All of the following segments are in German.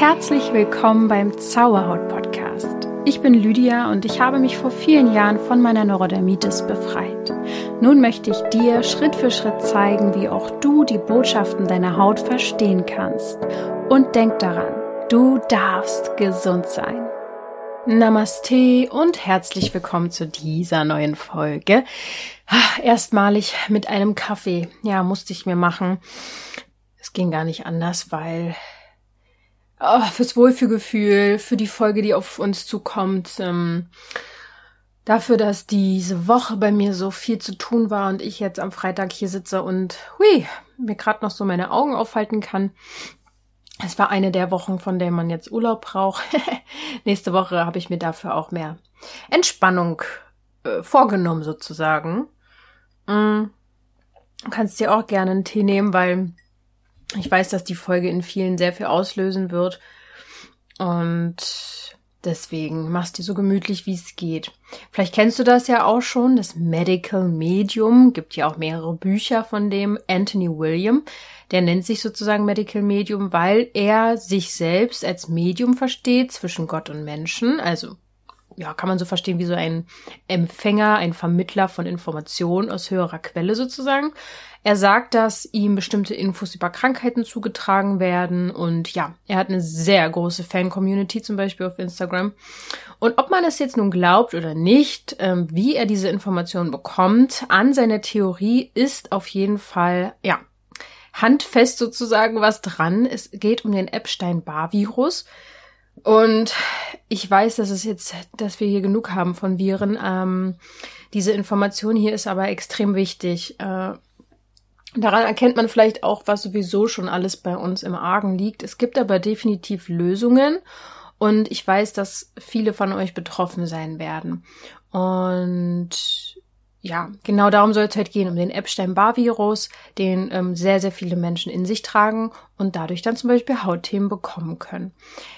herzlich willkommen beim Zauberhaut Podcast. Ich bin Lydia und ich habe mich vor vielen Jahren von meiner Neurodermitis befreit. Nun möchte ich dir Schritt für Schritt zeigen, wie auch du die Botschaften deiner Haut verstehen kannst. Und denk daran, du darfst gesund sein. Namaste und herzlich willkommen zu dieser neuen Folge. Ah, erstmalig mit einem Kaffee. Ja, musste ich mir machen. Es ging gar nicht anders, weil oh, fürs Wohlfühlgefühl, für die Folge, die auf uns zukommt, ähm, dafür, dass diese Woche bei mir so viel zu tun war und ich jetzt am Freitag hier sitze und hui, mir gerade noch so meine Augen aufhalten kann. Es war eine der Wochen, von der man jetzt Urlaub braucht. Nächste Woche habe ich mir dafür auch mehr Entspannung äh, vorgenommen sozusagen. Mm. Du kannst dir auch gerne einen Tee nehmen, weil ich weiß, dass die Folge in vielen sehr viel auslösen wird. Und deswegen machst dir so gemütlich, wie es geht. Vielleicht kennst du das ja auch schon, das Medical Medium. Gibt ja auch mehrere Bücher von dem Anthony William. Der nennt sich sozusagen Medical Medium, weil er sich selbst als Medium versteht zwischen Gott und Menschen. Also ja, kann man so verstehen wie so ein Empfänger, ein Vermittler von Informationen aus höherer Quelle sozusagen. Er sagt, dass ihm bestimmte Infos über Krankheiten zugetragen werden und ja, er hat eine sehr große Fan-Community zum Beispiel auf Instagram. Und ob man es jetzt nun glaubt oder nicht, ähm, wie er diese Informationen bekommt, an seiner Theorie ist auf jeden Fall, ja, handfest sozusagen was dran. Es geht um den Epstein-Barr-Virus. Und ich weiß, dass es jetzt, dass wir hier genug haben von Viren. Ähm, diese Information hier ist aber extrem wichtig. Äh, daran erkennt man vielleicht auch, was sowieso schon alles bei uns im Argen liegt. Es gibt aber definitiv Lösungen. Und ich weiß, dass viele von euch betroffen sein werden. Und ja, genau darum soll es halt gehen, um den Epstein-Barr-Virus, den ähm, sehr, sehr viele Menschen in sich tragen und dadurch dann zum Beispiel Hautthemen bekommen können.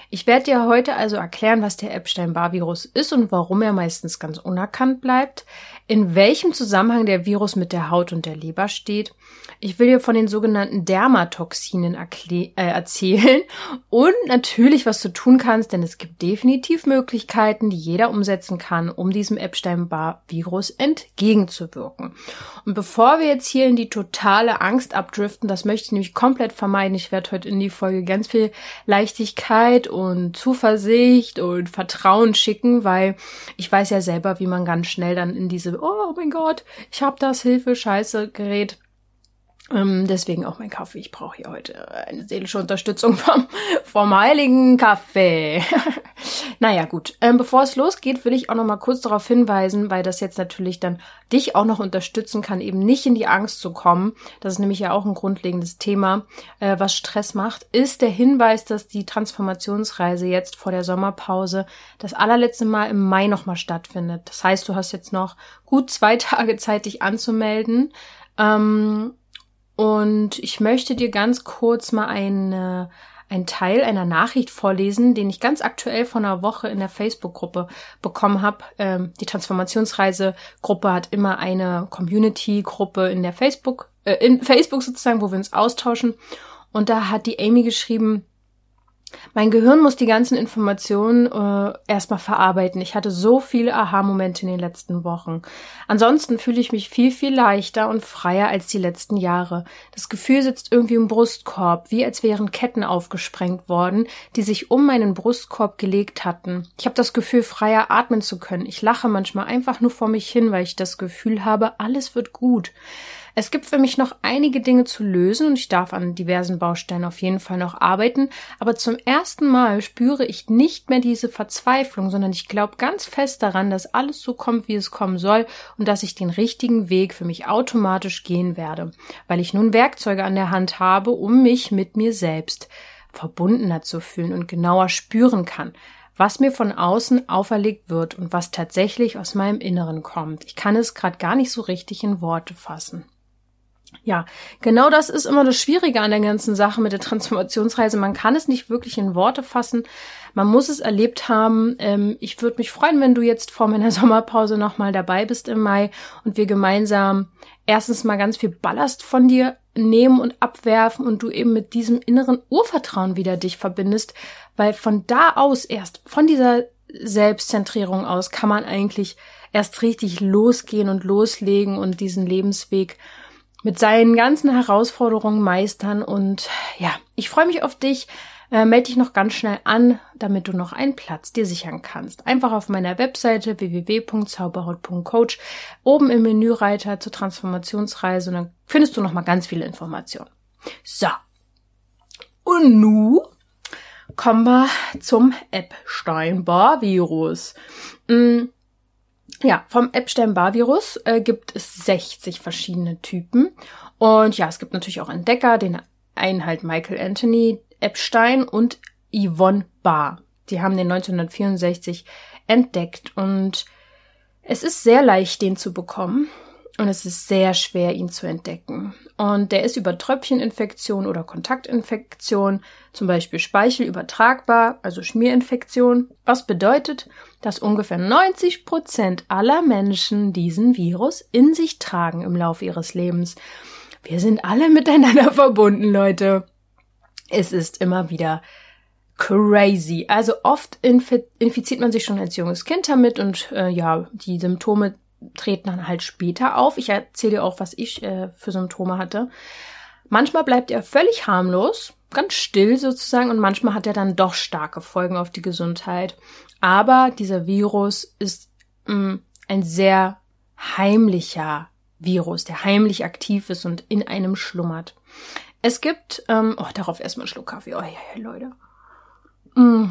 Ich werde dir heute also erklären, was der Epstein-Barr-Virus ist und warum er meistens ganz unerkannt bleibt, in welchem Zusammenhang der Virus mit der Haut und der Leber steht. Ich will dir von den sogenannten Dermatoxinen äh, erzählen und natürlich, was du tun kannst, denn es gibt definitiv Möglichkeiten, die jeder umsetzen kann, um diesem Epstein-Barr-Virus entgegenzuwirken. Und bevor wir jetzt hier in die totale Angst abdriften, das möchte ich nämlich komplett vermeiden. Ich werde heute in die Folge ganz viel Leichtigkeit und Zuversicht und Vertrauen schicken, weil ich weiß ja selber, wie man ganz schnell dann in diese oh mein Gott, ich habe das Hilfe Scheiße Gerät ähm, deswegen auch mein Kaffee. Ich brauche hier heute eine seelische Unterstützung vom, vom heiligen Kaffee. naja, gut. Ähm, bevor es losgeht, will ich auch noch mal kurz darauf hinweisen, weil das jetzt natürlich dann dich auch noch unterstützen kann, eben nicht in die Angst zu kommen. Das ist nämlich ja auch ein grundlegendes Thema, äh, was Stress macht, ist der Hinweis, dass die Transformationsreise jetzt vor der Sommerpause das allerletzte Mal im Mai nochmal stattfindet. Das heißt, du hast jetzt noch gut zwei Tage Zeit, dich anzumelden. Ähm, und ich möchte dir ganz kurz mal eine, ein Teil einer Nachricht vorlesen, den ich ganz aktuell vor einer Woche in der Facebook-Gruppe bekommen habe. Ähm, die Transformationsreise-Gruppe hat immer eine Community-Gruppe in der Facebook, äh, in Facebook sozusagen, wo wir uns austauschen. Und da hat die Amy geschrieben, mein Gehirn muss die ganzen Informationen äh, erstmal verarbeiten. Ich hatte so viele Aha-Momente in den letzten Wochen. Ansonsten fühle ich mich viel, viel leichter und freier als die letzten Jahre. Das Gefühl sitzt irgendwie im Brustkorb, wie als wären Ketten aufgesprengt worden, die sich um meinen Brustkorb gelegt hatten. Ich habe das Gefühl, freier atmen zu können. Ich lache manchmal einfach nur vor mich hin, weil ich das Gefühl habe, alles wird gut. Es gibt für mich noch einige Dinge zu lösen und ich darf an diversen Baustellen auf jeden Fall noch arbeiten, aber zum ersten Mal spüre ich nicht mehr diese Verzweiflung, sondern ich glaube ganz fest daran, dass alles so kommt, wie es kommen soll und dass ich den richtigen Weg für mich automatisch gehen werde, weil ich nun Werkzeuge an der Hand habe, um mich mit mir selbst verbundener zu fühlen und genauer spüren kann was mir von außen auferlegt wird und was tatsächlich aus meinem Inneren kommt. Ich kann es gerade gar nicht so richtig in Worte fassen. Ja, genau das ist immer das Schwierige an der ganzen Sache mit der Transformationsreise. Man kann es nicht wirklich in Worte fassen. Man muss es erlebt haben. Ähm, ich würde mich freuen, wenn du jetzt vor meiner Sommerpause nochmal dabei bist im Mai und wir gemeinsam erstens mal ganz viel Ballast von dir nehmen und abwerfen und du eben mit diesem inneren Urvertrauen wieder dich verbindest, weil von da aus erst, von dieser Selbstzentrierung aus, kann man eigentlich erst richtig losgehen und loslegen und diesen Lebensweg mit seinen ganzen Herausforderungen meistern. Und ja, ich freue mich auf dich. Äh, melde dich noch ganz schnell an, damit du noch einen Platz dir sichern kannst. Einfach auf meiner Webseite www.zauberhaut.coach oben im Menüreiter zur Transformationsreise und dann findest du noch mal ganz viele Informationen. So. Und nu kommen wir zum Epstein-Barr-Virus. Mm. Ja, vom Epstein-Barr-Virus äh, gibt es 60 verschiedene Typen. Und ja, es gibt natürlich auch Entdecker, den einen halt Michael Anthony Epstein und Yvonne Barr. Die haben den 1964 entdeckt und es ist sehr leicht, den zu bekommen und es ist sehr schwer, ihn zu entdecken. Und der ist über Tröpfcheninfektion oder Kontaktinfektion, zum Beispiel Speichel übertragbar, also Schmierinfektion, was bedeutet, dass ungefähr 90 Prozent aller Menschen diesen Virus in sich tragen im Laufe ihres Lebens. Wir sind alle miteinander verbunden, Leute. Es ist immer wieder crazy. Also oft infiziert man sich schon als junges Kind damit und äh, ja, die Symptome treten dann halt später auf. Ich erzähle dir auch, was ich äh, für Symptome hatte. Manchmal bleibt er völlig harmlos, ganz still sozusagen, und manchmal hat er dann doch starke Folgen auf die Gesundheit. Aber dieser Virus ist mh, mm, ein sehr heimlicher Virus, der heimlich aktiv ist und in einem schlummert. Es gibt, ähm, oh, darauf erstmal einen Schluck Kaffee. Oh ja, ja Leute. Mm.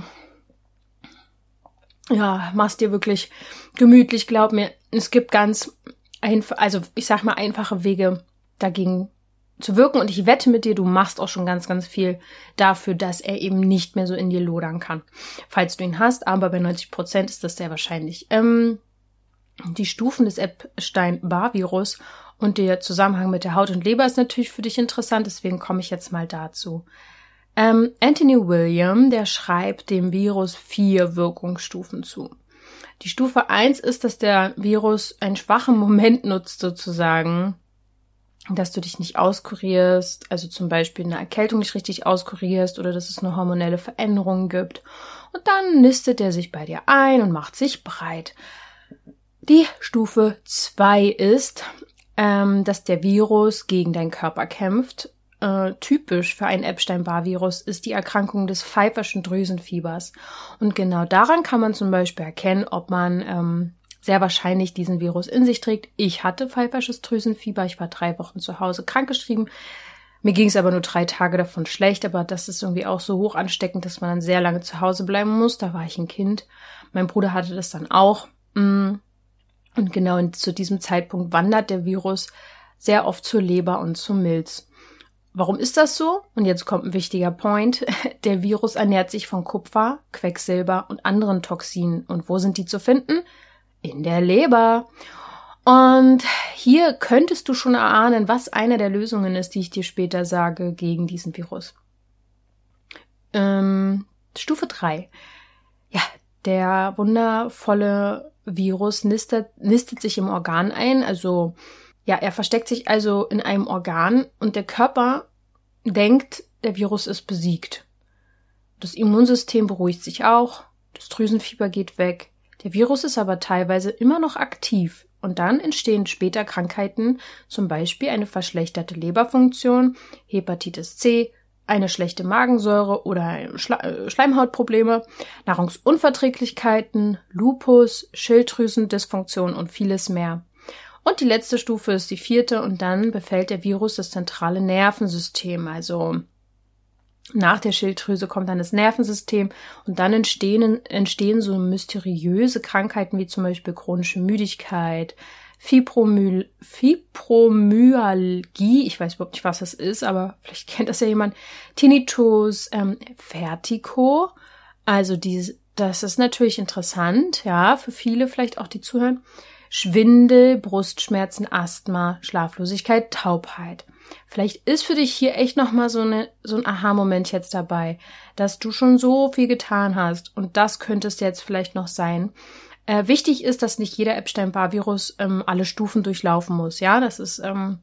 Ja, mach's dir wirklich gemütlich, glaub mir es gibt ganz einfach, also ich sag mal einfache Wege dagegen zu wirken und ich wette mit dir, du machst auch schon ganz, ganz viel dafür, dass er eben nicht mehr so in dir lodern kann, falls du ihn hast, aber bei 90 Prozent ist das sehr wahrscheinlich. Ähm, die Stufen des Epstein-Barr-Virus und der Zusammenhang mit der Haut und Leber ist natürlich für dich interessant, deswegen komme ich jetzt mal dazu. Ähm, Anthony William, der schreibt dem Virus vier Wirkungsstufen zu. Die Stufe 1 ist, dass der Virus einen schwachen Moment nutzt sozusagen, dass du dich nicht auskurierst, also zum Beispiel eine Erkältung nicht richtig auskurierst oder dass es eine hormonelle Veränderung gibt. Und dann nistet er sich bei dir ein und macht sich breit. Die Stufe 2 ist, ähm, dass der Virus gegen deinen Körper kämpft äh, typisch für ein Epstein-Barr-Virus ist die Erkrankung des pfeiferschen Drüsenfiebers. Und genau daran kann man zum Beispiel erkennen, ob man ähm, sehr wahrscheinlich diesen Virus in sich trägt. Ich hatte pfeifersches Drüsenfieber. Ich war drei Wochen zu Hause krankgeschrieben. Mir ging es aber nur drei Tage davon schlecht, aber das ist irgendwie auch so hoch ansteckend, dass man dann sehr lange zu Hause bleiben muss. Da war ich ein Kind. Mein Bruder hatte das dann auch. Mm. Und genau zu diesem Zeitpunkt wandert der Virus sehr oft zur Leber und zum Milz. Warum ist das so? Und jetzt kommt ein wichtiger Point. Der Virus ernährt sich von Kupfer, Quecksilber und anderen Toxinen. Und wo sind die zu finden? In der Leber. Und hier könntest du schon erahnen, was eine der Lösungen ist, die ich dir später sage gegen diesen Virus. Ähm, Stufe 3. Ja, der wundervolle Virus nistet, nistet sich im Organ ein, also ja, er versteckt sich also in einem Organ und der Körper denkt, der Virus ist besiegt. Das Immunsystem beruhigt sich auch, das Drüsenfieber geht weg, der Virus ist aber teilweise immer noch aktiv und dann entstehen später Krankheiten, zum Beispiel eine verschlechterte Leberfunktion, Hepatitis C, eine schlechte Magensäure oder Schleimhautprobleme, Nahrungsunverträglichkeiten, Lupus, Schilddrüsendysfunktion und vieles mehr. Und die letzte Stufe ist die vierte und dann befällt der Virus das zentrale Nervensystem. Also nach der Schilddrüse kommt dann das Nervensystem und dann entstehen, entstehen so mysteriöse Krankheiten wie zum Beispiel chronische Müdigkeit, Fibromyal Fibromyalgie, ich weiß überhaupt nicht, was das ist, aber vielleicht kennt das ja jemand, Tinnitus, ähm, Vertigo, also die, das ist natürlich interessant, ja, für viele vielleicht auch, die zuhören. Schwindel, Brustschmerzen, Asthma, Schlaflosigkeit, Taubheit. Vielleicht ist für dich hier echt nochmal so, eine, so ein Aha-Moment jetzt dabei, dass du schon so viel getan hast und das könnte es jetzt vielleicht noch sein. Äh, wichtig ist, dass nicht jeder Epstein-Barr-Virus ähm, alle Stufen durchlaufen muss. Ja, das ist ähm,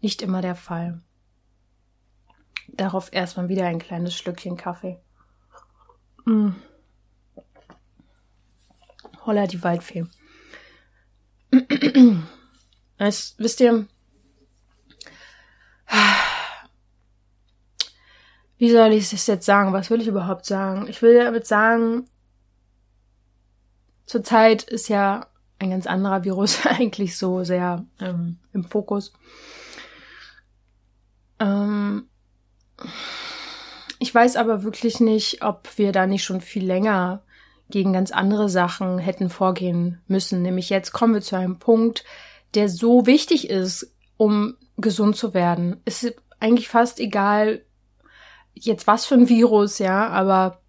nicht immer der Fall. Darauf erstmal wieder ein kleines Schlückchen Kaffee. Mm. Holla die Waldfee. Es, wisst ihr, wie soll ich es jetzt sagen? Was will ich überhaupt sagen? Ich will damit sagen, zurzeit ist ja ein ganz anderer Virus eigentlich so sehr ähm, im Fokus. Ähm, ich weiß aber wirklich nicht, ob wir da nicht schon viel länger gegen ganz andere Sachen hätten vorgehen müssen. Nämlich jetzt kommen wir zu einem Punkt, der so wichtig ist, um gesund zu werden. Es ist eigentlich fast egal, jetzt was für ein Virus, ja, aber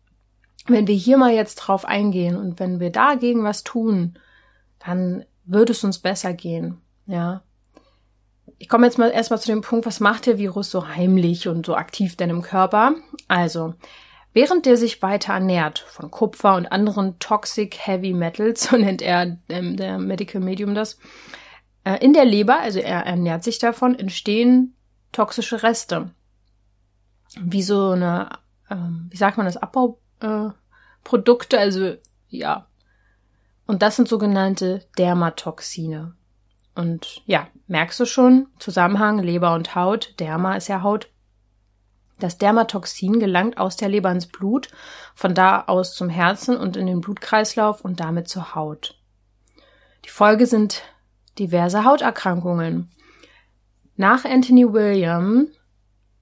wenn wir hier mal jetzt drauf eingehen und wenn wir dagegen was tun, dann würde es uns besser gehen, ja. Ich komme jetzt mal erstmal zu dem Punkt, was macht der Virus so heimlich und so aktiv denn im Körper? Also, während der sich weiter ernährt von Kupfer und anderen Toxic Heavy Metals, so nennt er ähm, der Medical Medium das, äh, in der Leber, also er ernährt sich davon, entstehen toxische Reste. Wie so eine, ähm, wie sagt man das, Abbauprodukte, äh, also ja. Und das sind sogenannte Dermatoxine. Und ja, merkst du schon, Zusammenhang Leber und Haut, Derma ist ja Haut. Das Dermatoxin gelangt aus der Leber ins Blut, von da aus zum Herzen und in den Blutkreislauf und damit zur Haut. Die Folge sind diverse Hauterkrankungen. Nach Anthony William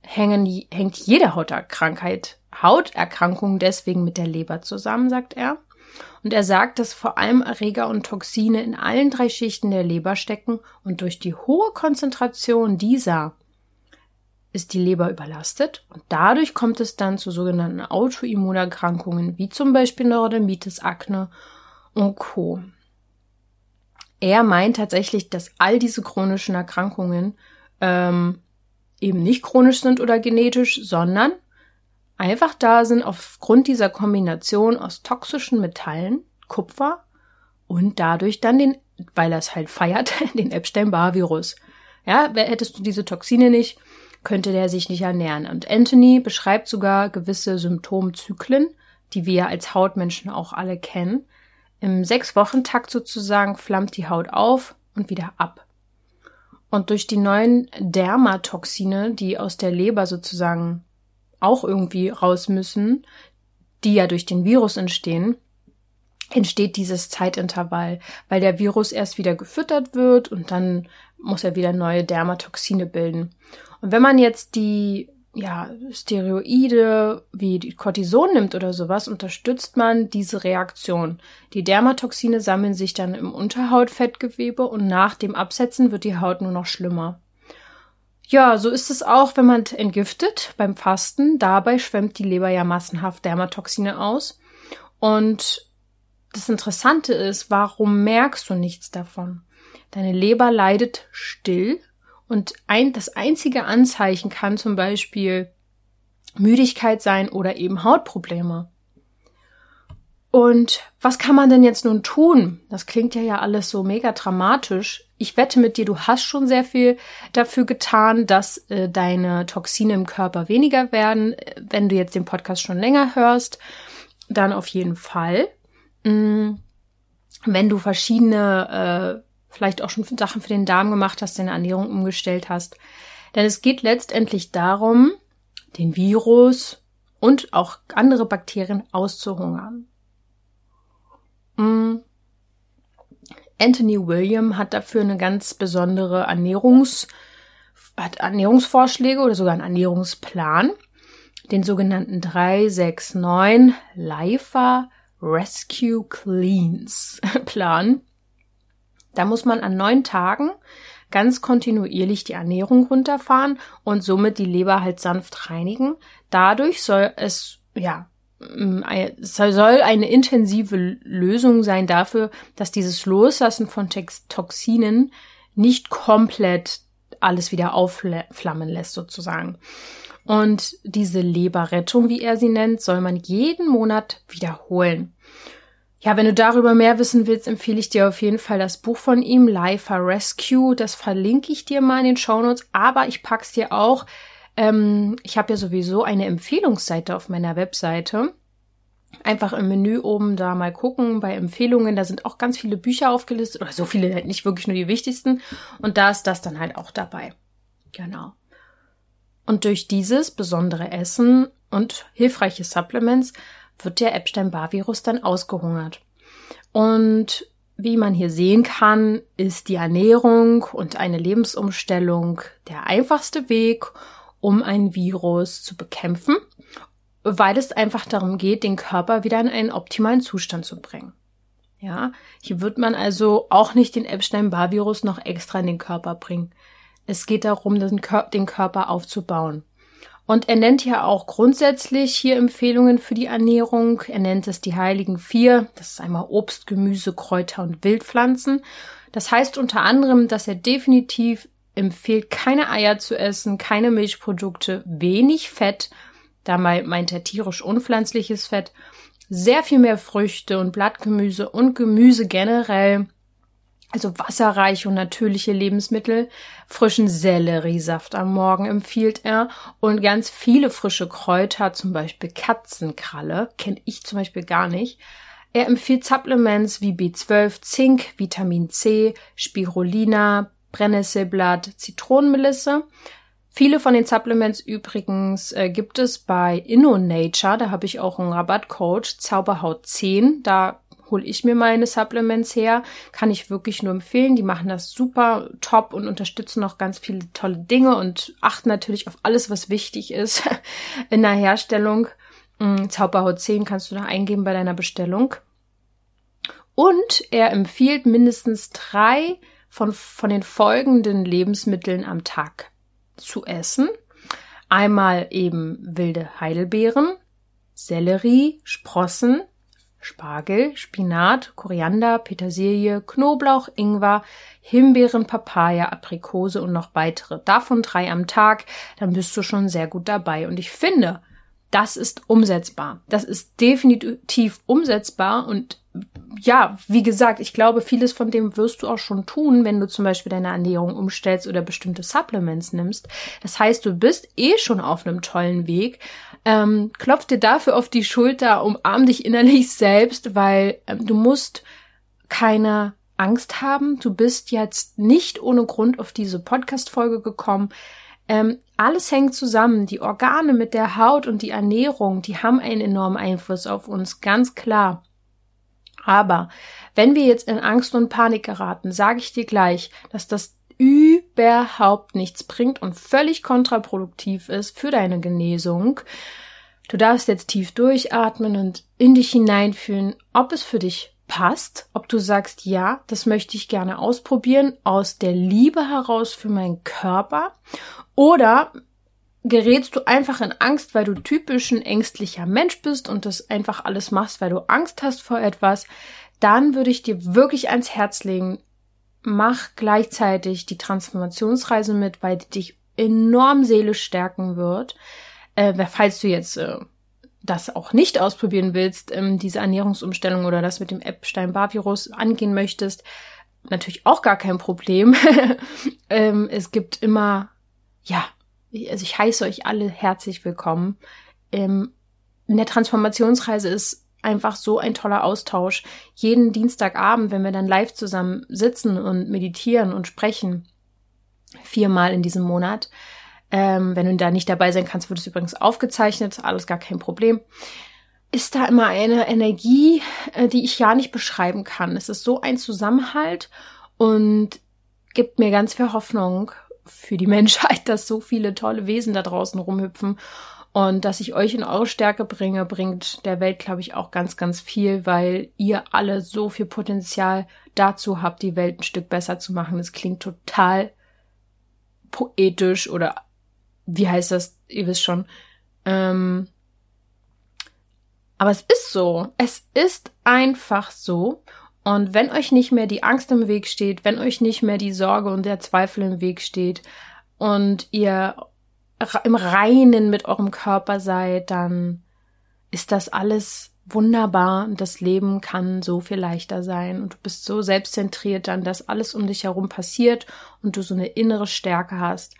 hängen, hängt jede Hauterkrankheit, Hauterkrankung deswegen mit der Leber zusammen, sagt er. Und er sagt, dass vor allem Erreger und Toxine in allen drei Schichten der Leber stecken und durch die hohe Konzentration dieser ist die Leber überlastet und dadurch kommt es dann zu sogenannten Autoimmunerkrankungen wie zum Beispiel Neurodermitis, Akne und Co. Er meint tatsächlich, dass all diese chronischen Erkrankungen ähm, eben nicht chronisch sind oder genetisch, sondern einfach da sind aufgrund dieser Kombination aus toxischen Metallen, Kupfer und dadurch dann den, weil er es halt feiert, den Epstein-Barr-Virus. Ja, hättest du diese Toxine nicht, könnte der sich nicht ernähren. Und Anthony beschreibt sogar gewisse Symptomzyklen, die wir als Hautmenschen auch alle kennen, im Sechs-Wochen-Takt sozusagen flammt die Haut auf und wieder ab. Und durch die neuen Dermatoxine, die aus der Leber sozusagen auch irgendwie raus müssen, die ja durch den Virus entstehen, entsteht dieses Zeitintervall, weil der Virus erst wieder gefüttert wird und dann muss er wieder neue Dermatoxine bilden. Und wenn man jetzt die ja, Steroide wie die Cortison nimmt oder sowas, unterstützt man diese Reaktion. Die Dermatoxine sammeln sich dann im Unterhautfettgewebe und nach dem Absetzen wird die Haut nur noch schlimmer. Ja, so ist es auch, wenn man entgiftet beim Fasten. Dabei schwemmt die Leber ja massenhaft Dermatoxine aus. Und das Interessante ist, warum merkst du nichts davon? Deine Leber leidet still und ein, das einzige Anzeichen kann zum Beispiel Müdigkeit sein oder eben Hautprobleme. Und was kann man denn jetzt nun tun? Das klingt ja ja alles so mega dramatisch. Ich wette mit dir, du hast schon sehr viel dafür getan, dass äh, deine Toxine im Körper weniger werden. Wenn du jetzt den Podcast schon länger hörst, dann auf jeden Fall. Mm, wenn du verschiedene äh, vielleicht auch schon Sachen für den Darm gemacht hast, deine Ernährung umgestellt hast. Denn es geht letztendlich darum, den Virus und auch andere Bakterien auszuhungern. Mm. Anthony William hat dafür eine ganz besondere Ernährungs, hat Ernährungsvorschläge oder sogar einen Ernährungsplan, den sogenannten 369 LIFA Rescue Cleans Plan. Da muss man an neun Tagen ganz kontinuierlich die Ernährung runterfahren und somit die Leber halt sanft reinigen. Dadurch soll es, ja, mm, soll eine intensive Lösung sein dafür, dass dieses Loslassen von Toxinen nicht komplett alles wieder aufflammen lässt sozusagen. Und diese Leberrettung, wie er sie nennt, soll man jeden Monat wiederholen. Ja, wenn du darüber mehr wissen willst, empfehle ich dir auf jeden Fall das Buch von ihm, Life Rescue. Das verlinke ich dir mal in den Shownotes, aber ich pack's dir auch. Ähm, ich habe ja sowieso eine Empfehlungsseite auf meiner Webseite. Einfach im Menü oben da mal gucken bei Empfehlungen. Da sind auch ganz viele Bücher aufgelistet oder so viele, halt nicht wirklich nur die wichtigsten. Und da ist das dann halt auch dabei. Genau. Und durch dieses besondere Essen und hilfreiche Supplements wird der Epstein-Barr-Virus dann ausgehungert. Und wie man hier sehen kann, ist die Ernährung und eine Lebensumstellung der einfachste Weg, um ein Virus zu bekämpfen, weil es einfach darum geht, den Körper wieder in einen optimalen Zustand zu bringen. Ja, hier wird man also auch nicht den Epstein-Barr-Virus noch extra in den Körper bringen. Es geht darum, den Körper aufzubauen. Und er nennt ja auch grundsätzlich hier Empfehlungen für die Ernährung. Er nennt es die heiligen vier. Das ist einmal Obst, Gemüse, Kräuter und Wildpflanzen. Das heißt unter anderem, dass er definitiv empfiehlt, keine Eier zu essen, keine Milchprodukte, wenig Fett. Dabei meint er tierisch unpflanzliches Fett. Sehr viel mehr Früchte und Blattgemüse und Gemüse generell also wasserreiche und natürliche Lebensmittel, frischen Selleriesaft am Morgen empfiehlt er und ganz viele frische Kräuter, zum Beispiel Katzenkralle, kenne ich zum Beispiel gar nicht. Er empfiehlt Supplements wie B12, Zink, Vitamin C, Spirulina, Brennnesselblatt, Zitronenmelisse. Viele von den Supplements übrigens äh, gibt es bei InnoNature, da habe ich auch einen Rabattcode, Zauberhaut 10, da hole ich mir meine Supplements her. Kann ich wirklich nur empfehlen. Die machen das super top und unterstützen noch ganz viele tolle Dinge und achten natürlich auf alles, was wichtig ist in der Herstellung. Mm, Zauberhaut 10 kannst du da eingeben bei deiner Bestellung. Und er empfiehlt mindestens drei von, von den folgenden Lebensmitteln am Tag zu essen. Einmal eben wilde Heidelbeeren, Sellerie, Sprossen, Spargel, Spinat, Koriander, Petersilie, Knoblauch, Ingwer, Himbeeren, Papaya, Aprikose und noch weitere. Davon drei am Tag, dann bist du schon sehr gut dabei. Und ich finde, das ist umsetzbar. Das ist definitiv umsetzbar und ja, wie gesagt, ich glaube, vieles von dem wirst du auch schon tun, wenn du zum Beispiel deine Ernährung umstellst oder bestimmte Supplements nimmst. Das heißt, du bist eh schon auf einem tollen Weg. Ähm, klopf dir dafür auf die Schulter, umarm dich innerlich selbst, weil ähm, du musst keine Angst haben. Du bist jetzt nicht ohne Grund auf diese Podcast-Folge gekommen. Ähm, alles hängt zusammen. Die Organe mit der Haut und die Ernährung, die haben einen enormen Einfluss auf uns, ganz klar. Aber wenn wir jetzt in Angst und Panik geraten, sage ich dir gleich, dass das überhaupt nichts bringt und völlig kontraproduktiv ist für deine Genesung. Du darfst jetzt tief durchatmen und in dich hineinfühlen, ob es für dich passt, ob du sagst, ja, das möchte ich gerne ausprobieren aus der Liebe heraus für meinen Körper oder gerätst du einfach in Angst, weil du typisch ein ängstlicher Mensch bist und das einfach alles machst, weil du Angst hast vor etwas, dann würde ich dir wirklich ans Herz legen, mach gleichzeitig die Transformationsreise mit, weil die dich enorm seelisch stärken wird. Äh, falls du jetzt äh, das auch nicht ausprobieren willst, ähm, diese Ernährungsumstellung oder das mit dem Epstein-Barr-Virus angehen möchtest, natürlich auch gar kein Problem. ähm, es gibt immer, ja, also ich heiße euch alle herzlich willkommen. Ähm, in der Transformationsreise ist einfach so ein toller Austausch. Jeden Dienstagabend, wenn wir dann live zusammen sitzen und meditieren und sprechen, viermal in diesem Monat. Ähm, wenn du da nicht dabei sein kannst, wird es übrigens aufgezeichnet, alles gar kein Problem. Ist da immer eine Energie, äh, die ich ja nicht beschreiben kann. Es ist so ein Zusammenhalt und gibt mir ganz viel Hoffnung für die Menschheit, dass so viele tolle Wesen da draußen rumhüpfen und dass ich euch in eure Stärke bringe, bringt der Welt, glaube ich, auch ganz, ganz viel, weil ihr alle so viel Potenzial dazu habt, die Welt ein Stück besser zu machen. Das klingt total poetisch oder wie heißt das? Ihr wisst schon. Ähm, aber es ist so. Es ist einfach so. Und wenn euch nicht mehr die Angst im Weg steht, wenn euch nicht mehr die Sorge und der Zweifel im Weg steht, und ihr im Reinen mit eurem Körper seid, dann ist das alles wunderbar und das Leben kann so viel leichter sein und du bist so selbstzentriert dann, dass alles um dich herum passiert und du so eine innere Stärke hast.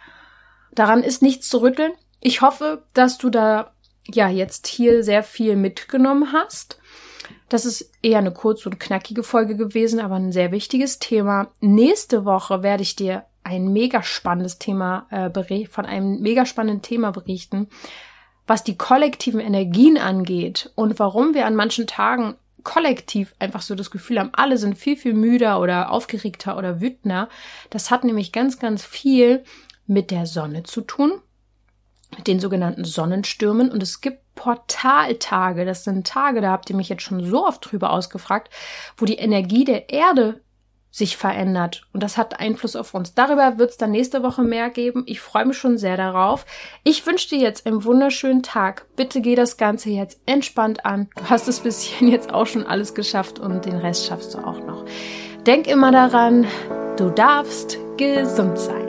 Daran ist nichts zu rütteln. Ich hoffe, dass du da ja jetzt hier sehr viel mitgenommen hast. Das ist eher eine kurze und knackige Folge gewesen, aber ein sehr wichtiges Thema. Nächste Woche werde ich dir ein mega spannendes Thema äh, von einem mega spannenden Thema berichten, was die kollektiven Energien angeht und warum wir an manchen Tagen kollektiv einfach so das Gefühl haben, alle sind viel, viel müder oder aufgeregter oder wütender. Das hat nämlich ganz, ganz viel mit der Sonne zu tun, mit den sogenannten Sonnenstürmen. Und es gibt Portaltage, das sind Tage, da habt ihr mich jetzt schon so oft drüber ausgefragt, wo die Energie der Erde sich verändert. Und das hat Einfluss auf uns. Darüber wird es dann nächste Woche mehr geben. Ich freue mich schon sehr darauf. Ich wünsche dir jetzt einen wunderschönen Tag. Bitte geh das Ganze jetzt entspannt an. Du hast es bis hierhin jetzt auch schon alles geschafft und den Rest schaffst du auch noch. Denk immer daran, du darfst gesund sein.